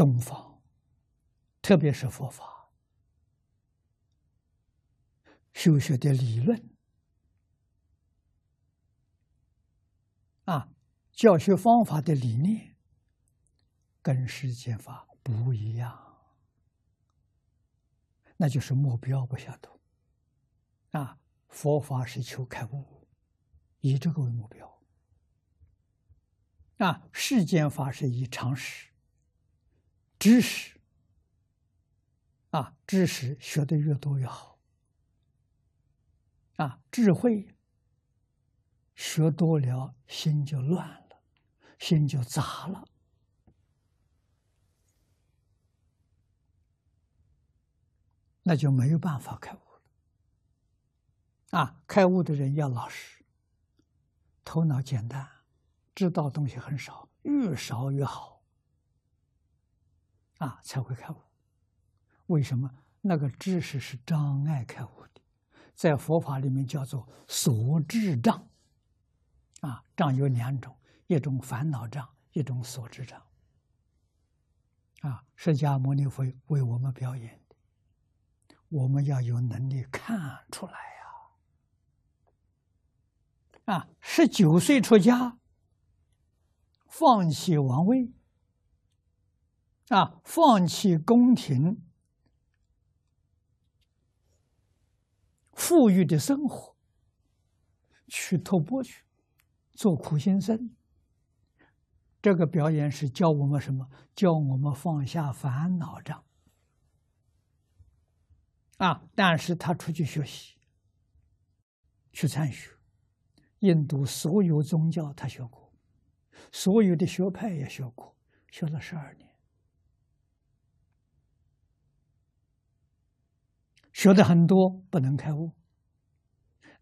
东方，特别是佛法修学的理论啊，教学方法的理念，跟世间法不一样，那就是目标不相同啊。佛法是求开悟，以这个为目标啊。世间法是以常识。知识啊，知识学的越多越好啊，智慧学多了，心就乱了，心就杂了，那就没有办法开悟了啊！开悟的人要老实，头脑简单，知道东西很少，越少越好。啊，才会开悟。为什么？那个知识是障碍开悟的，在佛法里面叫做所知障。啊，障有两种，一种烦恼障，一种所知障。啊，释迦牟尼佛为我们表演的，我们要有能力看出来呀。啊，十九岁出家，放弃王位。啊！放弃宫廷富裕的生活，去偷钵去做苦行僧。这个表演是教我们什么？教我们放下烦恼障。啊！但是他出去学习，去参学，印度所有宗教他学过，所有的学派也学过，学了十二年。学的很多，不能开悟。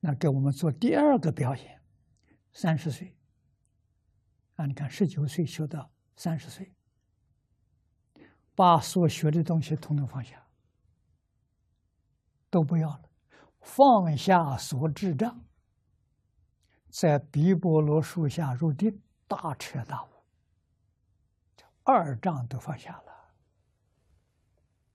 那给我们做第二个表演，三十岁啊，你看十九岁学到三十岁，把所学的东西统统放下，都不要了，放下所智障，在碧波罗树下入定，大彻大悟，二障都放下了。